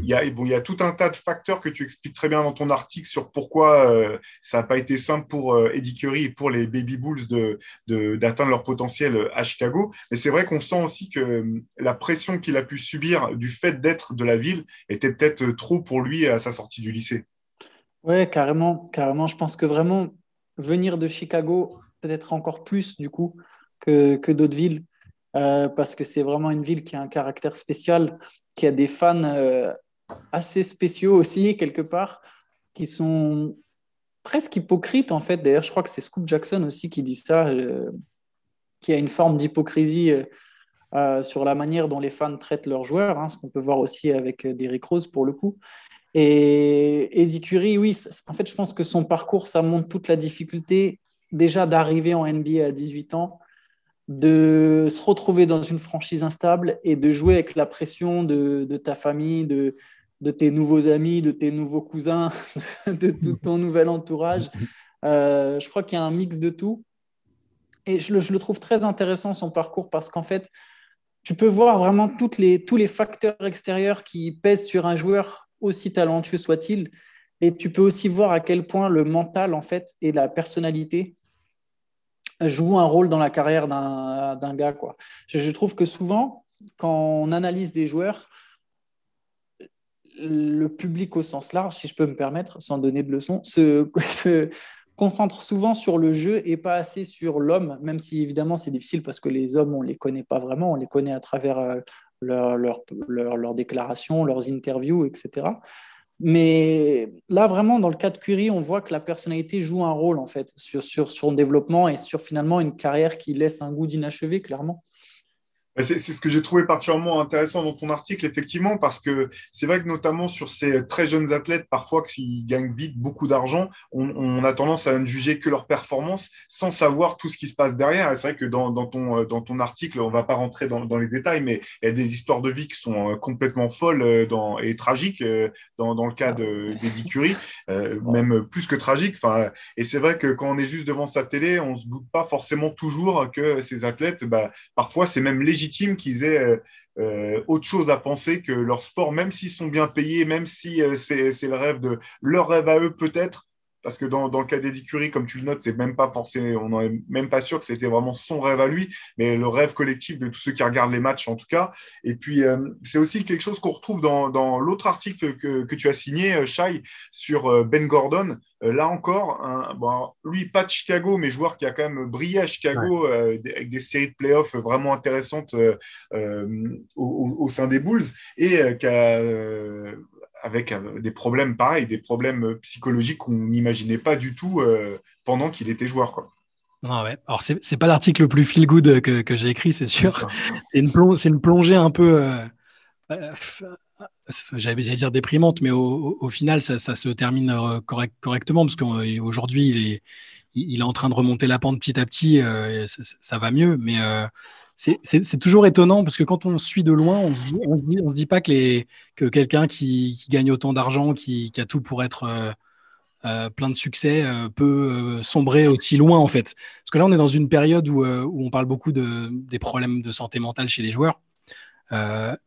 il y, a, bon, il y a tout un tas de facteurs que tu expliques très bien dans ton article sur pourquoi euh, ça n'a pas été simple pour Eddie Curry et pour les Baby Bulls d'atteindre de, d'atteindre leur potentiel à Chicago. Mais c'est vrai qu'on sent aussi que la pression qu'il a pu subir du fait d'être de la ville était peut-être trop pour lui à sa sortie du lycée. Ouais, carrément, carrément. Je pense que vraiment venir de Chicago, peut-être encore plus du coup que, que d'autres villes, euh, parce que c'est vraiment une ville qui a un caractère spécial, qui a des fans euh, assez spéciaux aussi quelque part, qui sont presque hypocrites en fait. D'ailleurs, je crois que c'est Scoop Jackson aussi qui dit ça, euh, qui a une forme d'hypocrisie. sur la manière dont les fans traitent leurs joueurs, hein, ce qu'on peut voir aussi avec Derrick Rose pour le coup. Et Eddie Curry, oui, en fait, je pense que son parcours, ça montre toute la difficulté déjà d'arriver en NBA à 18 ans, de se retrouver dans une franchise instable et de jouer avec la pression de, ta famille, de, tes nouveaux amis, de tes nouveaux cousins, de tout ton nouvel entourage. Euh, je crois qu'il y a un mix de tout. Et je le, trouve très intéressant, son parcours, parce qu'en fait, tu peux voir vraiment les, tous les facteurs extérieurs qui pèsent sur un joueur aussi talentueux soit-il. Et tu peux aussi voir à quel point le mental, en fait, et la personnalité jouent un rôle dans la carrière d'un gars. Quoi. Je, trouve que souvent, quand on analyse des joueurs, le public au sens large, si je peux me permettre, sans donner de leçons, se, concentre souvent sur le jeu et pas assez sur l'homme, même si évidemment c'est difficile parce que les hommes, on ne les connaît pas vraiment, on les connaît à travers euh, leurs leur, leur, déclarations, leurs interviews, etc. Mais là, vraiment, dans le cas de Curie, on voit que la personnalité joue un rôle, en fait, sur, sur son développement et sur finalement une carrière qui laisse un goût d'inachevé, clairement. C'est ce que j'ai trouvé particulièrement intéressant dans ton article, effectivement, parce que c'est vrai que notamment sur ces très jeunes athlètes, parfois qui gagnent vite beaucoup d'argent, on, a tendance à ne juger que leur performance sans savoir tout ce qui se passe derrière. Et c'est vrai que dans, ton, dans ton article, on ne va pas rentrer dans, les détails, mais il y a des histoires de vie qui sont euh, complètement folles euh, dans, et tragiques euh, dans, dans le cas d'Eddie Curie, même plus que tragiques. Enfin, et c'est vrai que quand on est juste devant sa télé, on ne se doute pas forcément toujours que ces athlètes, bah, parfois, c'est même légitime qu'ils aient euh, euh, autre chose à penser que leur sport, même s'ils sont bien payés, même si euh, c'est le rêve de leur rêve à eux peut-être, parce que dans, dans le cas d'Eddie Curie, comme tu le notes, c'est même pas forcément, on n'est même pas sûr que c'était vraiment son rêve à lui, mais le rêve collectif de tous ceux qui regardent les matchs en tout cas. Et puis euh, c'est aussi quelque chose qu'on retrouve dans, dans l'autre article que, que, tu as signé, euh, Shai, sur euh, Ben Gordon. là encore, un, bon, lui pas de Chicago, mais joueur qui a quand même brillé à Chicago avec des séries de playoffs vraiment intéressantes au, au, sein des Bulls et qui a avec euh, des problèmes pareils, des problèmes euh, psychologiques qu'on n'imaginait pas du tout euh, pendant qu'il était joueur. Quoi. Ah ouais. Alors, c'est, n'est pas l'article le plus feel good que, que j'ai écrit, c'est sûr. C'est une, une, plongée un peu, j'allais dire déprimante, mais au, final, ça, se termine correctement parce qu'aujourd'hui, il est, il est en train de remonter la pente petit à petit, ça, va mieux, mais c'est toujours étonnant parce que quand on suit de loin, on se dit, on se dit, pas que, quelqu'un qui, gagne autant d'argent, qui, a tout pour être euh, euh, plein de succès, euh, peut sombrer aussi loin en fait. Parce que là, on est dans une période où, où on parle beaucoup de, des problèmes de santé mentale chez les joueurs.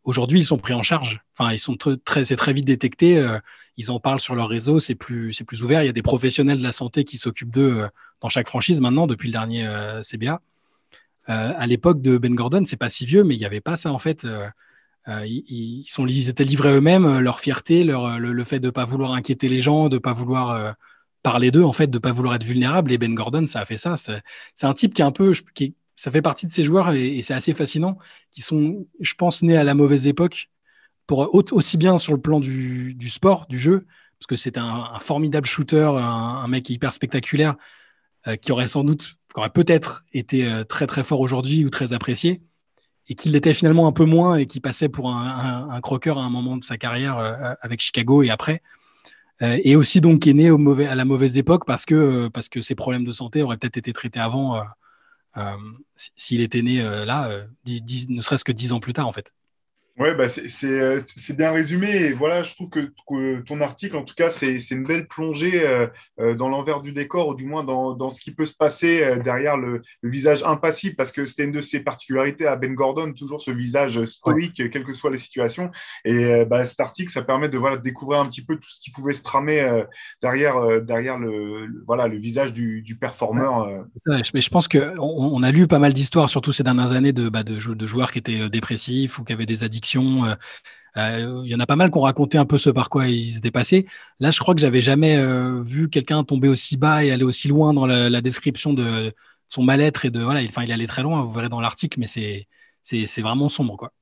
Aujourd'hui, ils sont pris en charge. Enfin, ils sont très, c'est très vite détecté. ils en parlent sur leur réseau. C'est plus, c'est plus ouvert. Il y a des professionnels de la santé qui s'occupent d'eux dans chaque franchise maintenant depuis le dernier CBA. Euh, à l'époque de Ben Gordon, c'est pas si vieux, mais il n'y avait pas ça en fait. Euh, euh, ils, sont, ils étaient livrés eux-mêmes, leur fierté, leur, le, fait de ne pas vouloir inquiéter les gens, de ne pas vouloir parler d'eux, en fait, de ne pas vouloir être vulnérable. Et Ben Gordon, ça a fait ça. C'est un type qui est un peu, qui, ça fait partie de ces joueurs et, c'est assez fascinant, qui sont, je pense, nés à la mauvaise époque, pour, aussi bien sur le plan du, sport, du jeu, parce que c'est un, formidable shooter, un, mec hyper spectaculaire, qui aurait sans doute qui aurait peut-être été euh, très très fort aujourd'hui ou très apprécié, et qui l'était finalement un peu moins et qui passait pour un, croqueur à un moment de sa carrière euh, avec Chicago et après. Euh, et aussi donc qui est né à la mauvaise époque parce que, parce que ses problèmes de santé auraient peut-être été traités avant s'il était né là, ne serait-ce que dix ans plus tard en fait. Oui, bah c'est bien résumé. Et voilà, je trouve que, ton article, en tout cas, c'est une belle plongée euh, euh, dans l'envers du décor, ou du moins dans, dans, ce qui peut se passer euh, derrière le, visage impassible, parce que c'était une de ses particularités à Ben Gordon, toujours ce visage stoïque, quelles que soient les situations. Et bah, cet article, ça permet de, voilà, découvrir un petit peu tout ce qui pouvait se tramer derrière, derrière le, voilà, le visage du, du performeur. mais je pense qu'on on a lu pas mal d'histoires, surtout ces dernières années, de, bah, de, de joueurs qui étaient dépressifs ou qui avaient des addictions euh, euh, il y en a pas mal qui ont raconté un peu ce par quoi ils étaient passés. Là, je crois que j'avais jamais euh, vu quelqu'un tomber aussi bas et aller aussi loin dans la, description de son mal-être et de voilà. Enfin, il allait très loin. Vous verrez dans l'article, mais c'est c'est vraiment sombre quoi.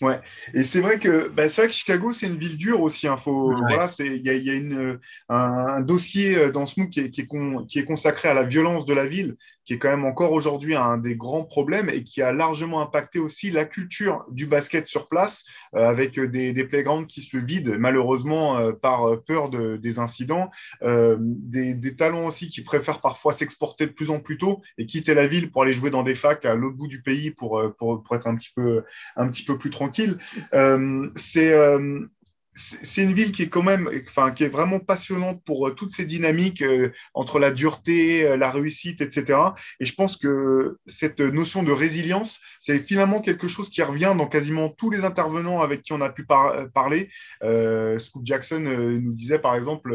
Ouais, et c'est vrai que bah, c'est vrai que Chicago c'est une ville dure aussi. Hein. voilà, c'est il y a, y a une, un, dossier dans ce MOOC qui est, qui, est qui est consacré à la violence de la ville qui est quand même encore aujourd'hui un des grands problèmes et qui a largement impacté aussi la culture du basket sur place, euh, avec des, des, playgrounds qui se vident malheureusement euh, par peur de, des incidents, euh, des, des, talents aussi qui préfèrent parfois s'exporter de plus en plus tôt et quitter la ville pour aller jouer dans des facs à l'autre bout du pays pour, pour, pour, être un petit peu, un petit peu plus tranquille. c'est c'est une ville qui est quand même, enfin, qui est vraiment passionnante pour euh, toutes ces dynamiques euh, entre la dureté, euh, la réussite, etc. Et je pense que cette notion de résilience, c'est finalement quelque chose qui revient dans quasiment tous les intervenants avec qui on a pu parler. Scoop Jackson nous disait par exemple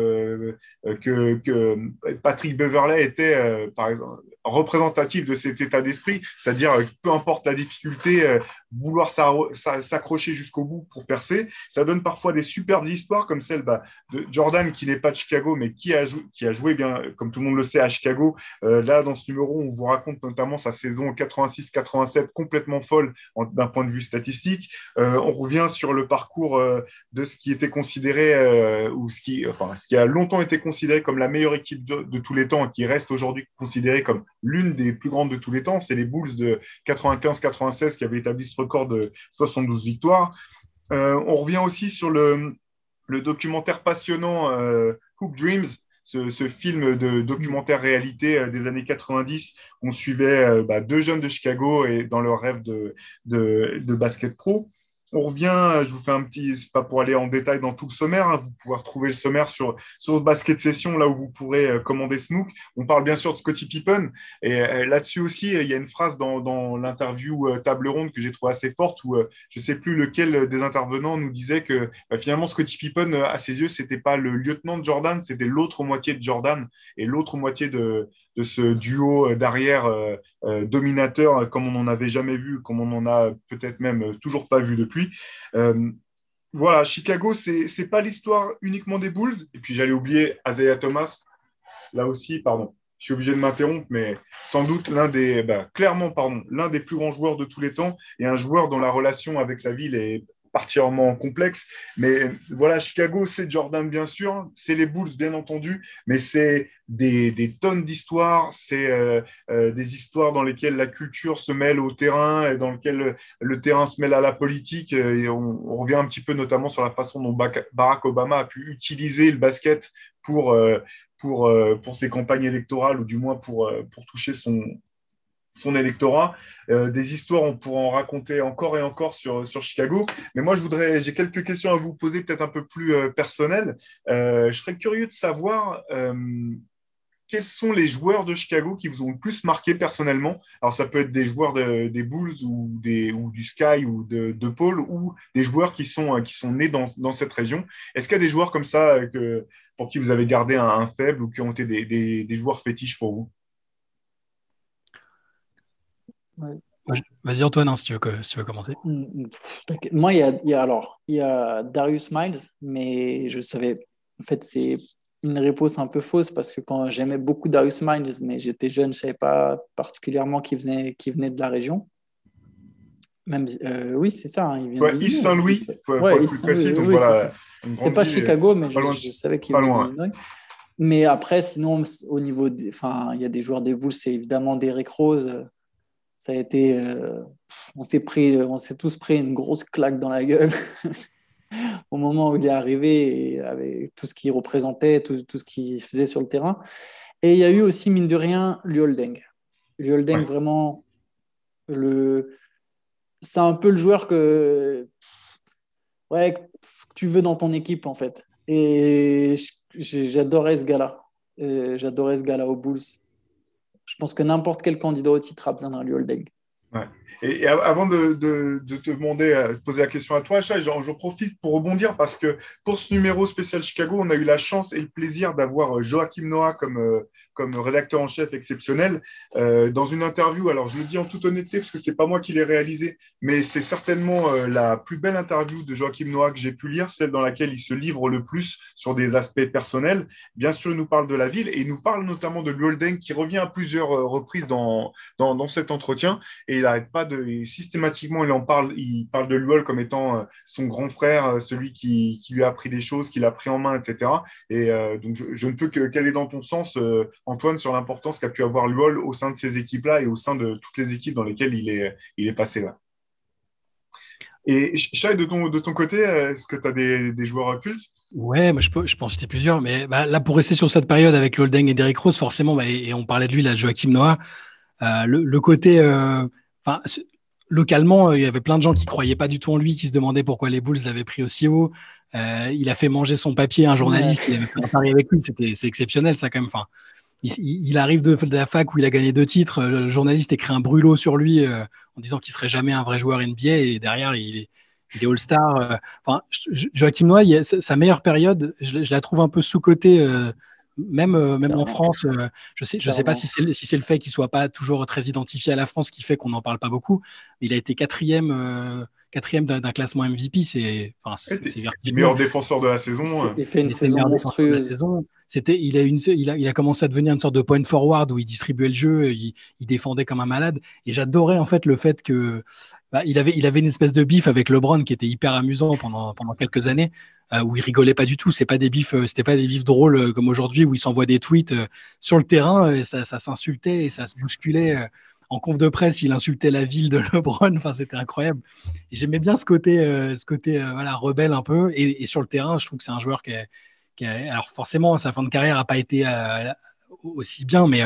que, que, Patrick Beverley était, par exemple, représentatif de cet état d'esprit, c'est-à-dire peu importe la difficulté, vouloir s'accrocher jusqu'au bout pour percer. Ça donne parfois des superbes histoires comme celle bah, de Jordan qui n'est pas de Chicago mais qui a, joué bien, comme tout le monde le sait, à Chicago. Euh, là, dans ce numéro, on vous raconte notamment sa saison 86-87 complètement folle d'un point de vue statistique. Euh, on revient sur le parcours euh, de ce qui était considéré ou ce qui, enfin, ce qui a longtemps été considéré comme la meilleure équipe de, de tous les temps et qui reste aujourd'hui considérée comme l'une des plus grandes de tous les temps. C'est les Bulls de 95-96 qui avaient établi ce record de 72 victoires. Euh, on revient aussi sur le, documentaire passionnant euh, Hoop Dreams, ce, film de documentaire réalité euh, des années 90. On suivait bah, deux jeunes de Chicago et dans leur rêve de basket pro. On revient, je vous fais un petit, c'est pas pour aller en détail dans tout le sommaire, hein, vous pouvez retrouver le sommaire sur, sur Basket Session, là où vous pourrez euh, commander Smook. On parle bien sûr de Scottie Pippen, et euh, là-dessus aussi, il y a une phrase dans, l'interview euh, table ronde que j'ai trouvée assez forte, où je sais plus lequel des intervenants nous disait que bah, finalement Scottie Pippen, à ses yeux, c'était pas le lieutenant de Jordan, c'était l'autre moitié de Jordan, et l'autre moitié de, de ce duo euh, d'arrière euh, euh, dominateur comme on n'en avait jamais vu, comme on n'en a peut-être même toujours pas vu depuis. voilà, Chicago, c'est n'est pas l'histoire uniquement des Bulls. Et puis j'allais oublier Isaiah Thomas, là aussi, pardon. Je suis obligé de m'interrompre, mais sans doute l'un des, bah, clairement, pardon, l'un des plus grands joueurs de tous les temps et un joueur dont la relation avec sa ville est particulièrement complexe. Mais voilà, Chicago, c'est Jordan, bien sûr, c'est les Bulls, bien entendu, mais c'est des, tonnes d'histoires, c'est euh, euh, des histoires dans lesquelles la culture se mêle au terrain et dans lesquelles le, terrain se mêle à la politique. Et on, revient un petit peu notamment sur la façon dont Barack Obama a pu utiliser le basket pour, pour, pour ses campagnes électorales, ou du moins pour, pour toucher son, son électorat. Euh, des histoires, on pourra en raconter encore et encore sur, sur Chicago. Mais moi, je voudrais, j'ai quelques questions à vous poser, peut-être un peu plus euh, personnelles. Euh, je serais curieux de savoir quels sont les joueurs de Chicago qui vous ont le plus marqué personnellement? Alors, ça peut être des joueurs des Bulls ou, des, ou du Sky ou de, de Paul ou des joueurs qui sont, qui sont nés dans, dans cette région. Est-ce qu'il y a des joueurs comme ça que, pour qui vous avez gardé un, faible ou qui ont été des, des, des joueurs fétiches pour vous? Vas-y Antoine, hein, si, tu veux, tu veux commencer. Mm, mm. Moi, il y, a, alors, il y a Darius Miles, mais je savais, en fait, c'est une réponse un peu fausse parce que quand j'aimais beaucoup Darius Miles, mais j'étais jeune, je ne savais pas particulièrement qui venait, qui venait de la région. Même, euh, oui, c'est ça. Hein, il vient East Saint-Louis, pour, ouais, plus précis. c'est pas Chicago, mais je, savais qu'il venait de Mais après, sinon, au niveau, enfin, il y a des joueurs des Bulls, c'est évidemment Derek Rose ça a été, euh, on s'est pris, on s'est tous pris une grosse claque dans la gueule au moment où il est arrivé, et avec tout ce qu'il représentait, tout, tout ce qu'il faisait sur le terrain. Et il y a eu aussi, mine de rien, Luoldeng. Luoldeng, vraiment, le... c'est un peu le joueur que, ouais, tu veux dans ton équipe, en fait. Et j'adorais ce gars-là. J'adorais ce gars-là aux Bulls. Je pense que n'importe quel candidat au titre a besoin d'un Lioldeng. Ouais. Et, avant de, te demander, euh, de poser la question à toi, Achat, j'en profite pour rebondir parce que pour ce numéro spécial Chicago, on a eu la chance et le plaisir d'avoir euh, Joachim Noah comme, euh, comme rédacteur en chef exceptionnel. dans une interview, alors je le dis en toute honnêteté parce que ce n'est pas moi qui l'ai réalisé, mais c'est certainement la plus belle interview de Joachim Noah que j'ai pu lire, celle dans laquelle il se livre le plus sur des aspects personnels. Bien sûr, il nous parle de la ville et il nous parle notamment de Golden qui revient à plusieurs reprises dans, dans, dans cet entretien et il n'arrête pas de systématiquement, il en parle, il parle de Luol comme étant euh, son grand frère, euh, celui qui, lui a appris des choses, qui l'a pris en main, etc. Et euh, donc, je, ne peux que qu'aller dans ton sens, Antoine, sur l'importance qu'a pu avoir Luol au sein de ces équipes-là et au sein de toutes les équipes dans lesquelles il est, passé là. Et Chai, de ton, côté, est-ce que tu as des, joueurs occultes Ouais, moi je, peux, je pense citer plusieurs, mais bah, là pour rester sur cette période avec Loldeng et Derrick Rose, forcément, bah, et, on parlait de lui, là, Joachim Noah, le, côté Enfin, localement, euh, il y avait plein de gens qui croyaient pas du tout en lui, qui se demandaient pourquoi les Bulls l'avaient pris aussi haut. Euh, il a fait manger son papier à un journaliste, il avait fait un pari avec lui, c'était c'est exceptionnel ça quand même. Enfin, il, arrive de, la fac où il a gagné deux titres, le journaliste écrit un brûlot sur lui euh, en disant qu'il serait jamais un vrai joueur NBA et derrière il est, il est All-Star. Enfin, Joachim Noy, sa meilleure période, je, je la trouve un peu sous-cotée même, euh, même en France, euh, je ne sais, je sais pas si c'est si le fait qu'il ne soit pas toujours très identifié à la France qui fait qu'on n'en parle pas beaucoup. Il a été quatrième, euh, quatrième d'un classement MVP. C'est enfin, meilleur défenseur de la saison. Il fait une saison monstrueuse. C'était, il, a une, il, a, il a commencé à devenir une sorte de point forward où il distribuait le jeu, il, il défendait comme un malade. Et j'adorais en fait le fait que bah, il, avait, il avait une espèce de bif avec LeBron qui était hyper amusant pendant, pendant quelques années. Euh, où il rigolait pas du tout. C'est pas des bifs, euh, c'était pas des bifs drôles euh, comme aujourd'hui où il s'envoie des tweets sur le terrain et ça, s'insultait et ça se bousculait. En conf de presse, il insultait la ville de LeBron. Enfin, c'était incroyable. J'aimais bien ce côté, ce côté voilà, rebelle un peu. Et, sur le terrain, je trouve que c'est un joueur qui, alors forcément, sa fin de carrière n'a pas été aussi bien, mais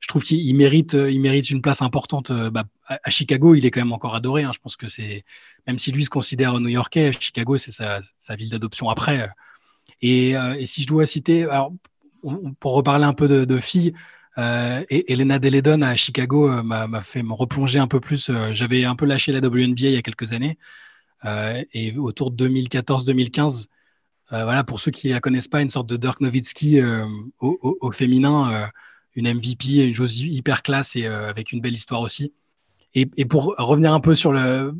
je trouve qu'il mérite, il mérite une place importante. Bah, à, Chicago, il est quand même encore adoré. Hein. Je pense que c'est, même si lui se considère new-yorkais, Chicago, c'est sa, ville d'adoption après. Et, euh, si je dois citer, alors, pour reparler un peu de, filles, euh, Elena Deledon à Chicago euh, m'a fait me replonger un peu plus. Euh, j'avais un peu lâché la WNBA il y a quelques années. et autour de 2014-2015, voilà, pour ceux qui ne la connaissent pas, une sorte de Dirk Nowitzki au, au, féminin, une MVP, une chose hyper classe et avec une belle histoire aussi. Et, pour revenir un peu sur la,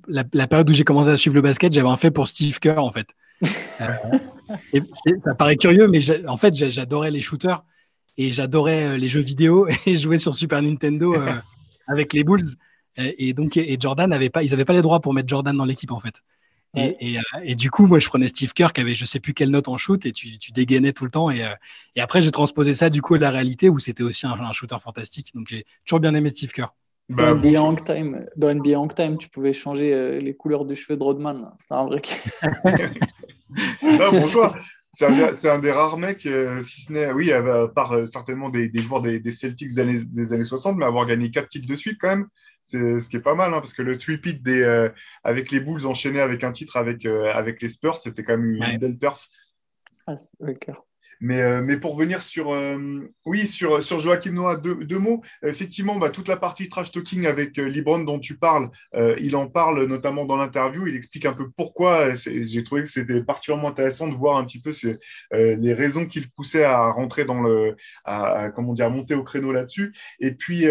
période où j'ai commencé à suivre le basket, j'avais un fait pour Steve Kerr, en fait. Euh, ça paraît curieux, mais en fait, j'adorais les shooters et j'adorais euh, les jeux vidéo et jouer sur Super Nintendo euh, avec les Bulls. Et, donc, et Jordan n'avait pas, ils n'avaient pas les droits pour mettre Jordan dans l'équipe, en fait. Et, et, du coup, moi, je prenais Steve Kerr qui avait je sais plus quelle note en shoot et tu, tu dégainais tout le temps. Et, et après, j'ai transposé ça du coup à la réalité où c'était aussi un, un, shooter fantastique. Donc, j'ai toujours bien aimé Steve Kerr. Bah, dans, NBA Hang Time, dans NBA Hang Time, tu pouvais changer les couleurs du cheveux de Rodman. C'était un vrai. non, bonjour c'est un, des rares mecs, euh, si ce n'est, oui, à part euh, certainement des, joueurs des, Celtics des années, des années 60, mais avoir gagné quatre titres de suite quand même, c'est ce qui est pas mal, hein, parce que le three-peat euh, avec les Bulls enchaîné avec un titre avec, avec les Spurs, c'était quand même une, belle perf. Ah, mais, euh, mais pour venir sur, euh, oui, sur, Joachim Noah, deux, mots. Effectivement, bah, toute la partie trash talking avec euh, Libron dont tu parles, il en parle notamment dans l'interview. Il explique un peu pourquoi. J'ai trouvé que c'était particulièrement intéressant de voir un petit peu les raisons qui le poussaient à rentrer dans le, comment dire, à monter au créneau là-dessus. Et puis,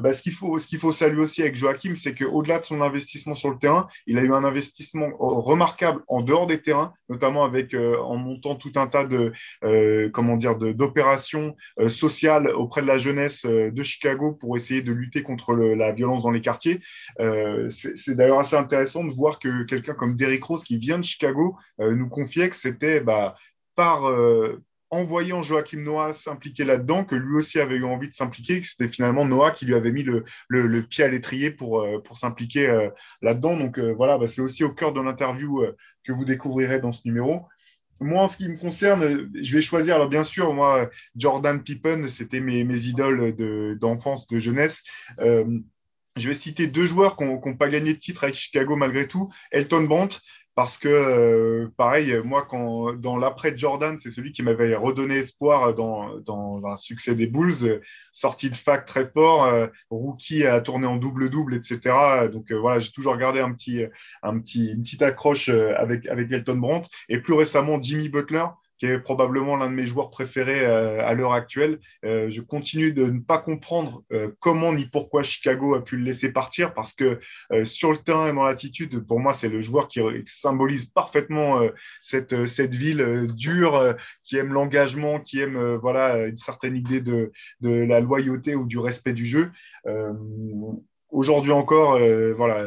bah, ce qu'il faut, faut saluer aussi avec Joachim, c'est qu'au-delà de son investissement sur le terrain, il a eu un investissement remarquable en dehors des terrains, notamment avec en montant tout un tas de comment dire, d'opérations euh, sociales auprès de la jeunesse euh, de Chicago pour essayer de lutter contre la violence dans les quartiers. Euh, c'est d'ailleurs assez intéressant de voir que quelqu'un comme Derrick Rose, qui vient de Chicago, nous confiait que c'était bah, par en voyant Joachim Noah s'impliquer là-dedans, que lui aussi avait eu envie de s'impliquer, que c'était finalement Noah qui lui avait mis le, pied à l'étrier pour, pour s'impliquer là-dedans. Donc voilà, bah, c'est aussi au cœur de l'interview que vous découvrirez dans ce numéro moi, en ce qui me concerne, je vais choisir. Alors, bien sûr, moi, Jordan Pippen, c'était mes, idoles d'enfance, de, jeunesse. Euh, je vais citer deux joueurs qui n'ont pas gagné de titre avec Chicago malgré tout. Elton Brandt, parce que, euh, pareil, moi, quand, dans l'après Jordan, c'est celui qui m'avait redonné espoir dans, dans, un succès des Bulls, sorti de fac très fort, euh, rookie à tourner en double-double, etc. Donc euh, voilà, j'ai toujours gardé un petit, un petit, une petite accroche avec, avec Elton Brandt. Et plus récemment, Jimmy Butler, qui est probablement l'un de mes joueurs préférés euh, à l'heure actuelle. Euh, je continue de ne pas comprendre euh, comment ni pourquoi Chicago a pu le laisser partir parce que sur le terrain et dans l'attitude, pour moi, c'est le joueur qui symbolise parfaitement cette, cette ville dure, qui aime l'engagement, qui aime voilà, une certaine idée de, de la loyauté ou du respect du jeu aujourd'hui encore, voilà,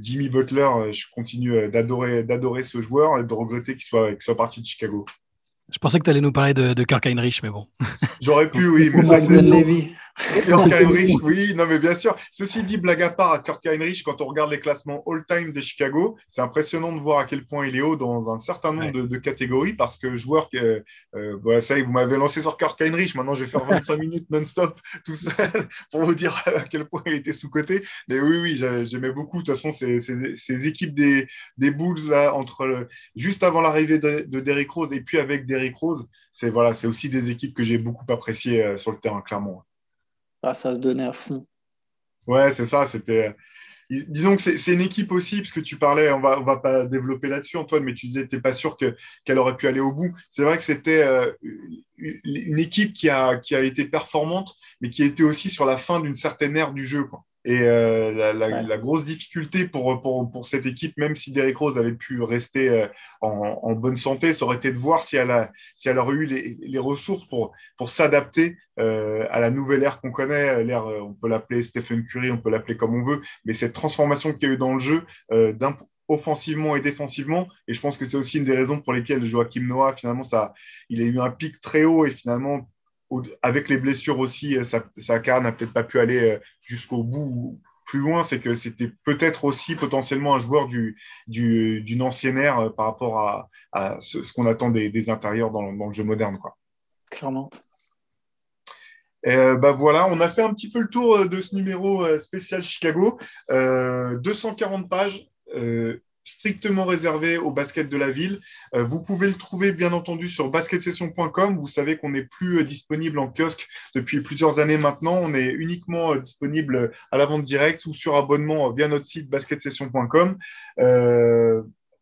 Jimmy Butler, je continue d'adorer, ce joueur et de regretter qu'il soit, qu'il soit parti de Chicago. Je pensais que tu allais nous parler de, de Kirk Heinrich, mais bon. J'aurais pu, oui. Mais ça, Levy. Kirk Heinrich, oui, non, mais bien sûr. Ceci dit, blague à part, à Kirk Heinrich, quand on regarde les classements all-time de Chicago, c'est impressionnant de voir à quel point il est haut dans un certain nombre de, catégories parce que joueur que, euh, voilà, ça y est, vous m'avez lancé sur Kirk Heinrich. Maintenant, je vais faire 25 minutes non-stop tout seul pour vous dire à quel point il était sous-côté. Mais oui, oui, j'aimais beaucoup. De toute façon, ces, ces, équipes des, des Bulls, là, entre le, juste avant l'arrivée de, de Derrick Rose et puis avec Rose, c'est voilà, c'est aussi des équipes que j'ai beaucoup appréciées euh, sur le terrain, clairement. Ah, ça se donnait à fond. Ouais, c'est ça. C'était. Disons que c'est une équipe aussi, parce que tu parlais, on va, on va pas développer là-dessus, Antoine, mais tu disais que tu pas sûr qu'elle aurait pu aller au bout. C'est vrai que c'était euh, une équipe qui a, qui a été performante, mais qui était aussi sur la fin d'une certaine ère du jeu. Quoi. Et euh, la, grosse difficulté pour, pour, cette équipe, même si Derrick Rose avait pu rester euh, en, bonne santé, ça aurait été de voir si elle, a, si elle aurait eu les, ressources pour, pour s'adapter euh, à la nouvelle ère qu'on connaît. L'ère, on peut l'appeler Stephen Curry, on peut l'appeler comme on veut, mais cette transformation qu'il y a eu dans le jeu, offensivement et défensivement. Et je pense que c'est aussi une des raisons pour lesquelles Joachim Noah, finalement, ça, il a eu un pic très haut et finalement, avec les blessures aussi, euh, sa, carrière n'a peut-être pas pu aller euh, jusqu'au bout plus loin, c'est que c'était peut-être aussi potentiellement un joueur du, d'une ancienne ère euh, par rapport à, ce, qu'on attend des, intérieurs dans, le jeu moderne. Quoi. Clairement. bah voilà, on a fait un petit peu le tour de ce numéro spécial Chicago. 240 pages strictement réservé au basket de la ville. Euh, vous pouvez le trouver bien entendu sur basketsession.com. Vous savez qu'on n'est plus euh, disponible en kiosque depuis plusieurs années maintenant. On est uniquement euh, disponible à la vente directe ou sur abonnement via notre site basketsession.com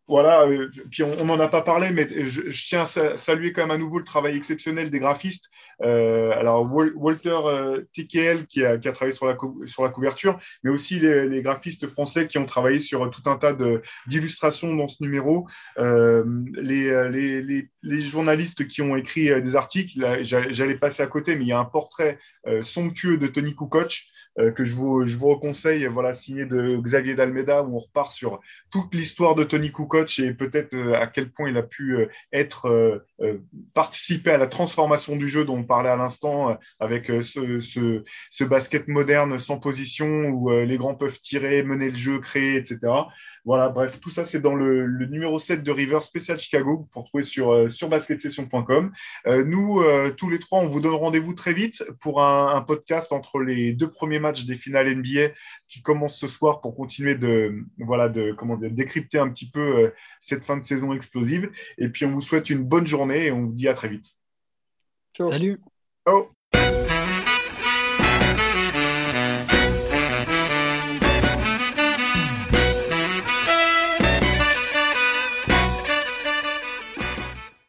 voilà, euh, puis on n'en a pas parlé, mais je, tiens à saluer quand même à nouveau le travail exceptionnel des graphistes. Euh, alors, Walter euh, qui a, travaillé sur la, sur la couverture, mais aussi les, graphistes français qui ont travaillé sur tout un tas d'illustrations dans ce numéro. Euh, les, les, journalistes qui ont écrit des articles, j'allais passer à côté, mais il y a un portrait somptueux de Tony Kukoc euh, que je vous, je vous reconseille, voilà, signé de Xavier Dalmeda, où on repart sur toute l'histoire de Tony Kukoc et peut-être à quel point il a pu être participer à la transformation du jeu dont on parlait à l'instant, avec ce, ce, ce, basket moderne sans position où les grands peuvent tirer, mener le jeu, créer, etc. Voilà, bref, tout ça, c'est dans le, numéro 7 de River Spécial Chicago pour trouver sur, euh, sur basketsession.com. Euh, nous, euh, tous les trois, on vous donne rendez-vous très vite pour un, podcast entre les deux premiers matchs des finales NBA qui commencent ce soir pour continuer de, voilà, de comment dire, décrypter un petit peu cette fin de saison explosive. Et puis, on vous souhaite une bonne journée et on vous dit à très vite. Ciao. Salut. Ciao.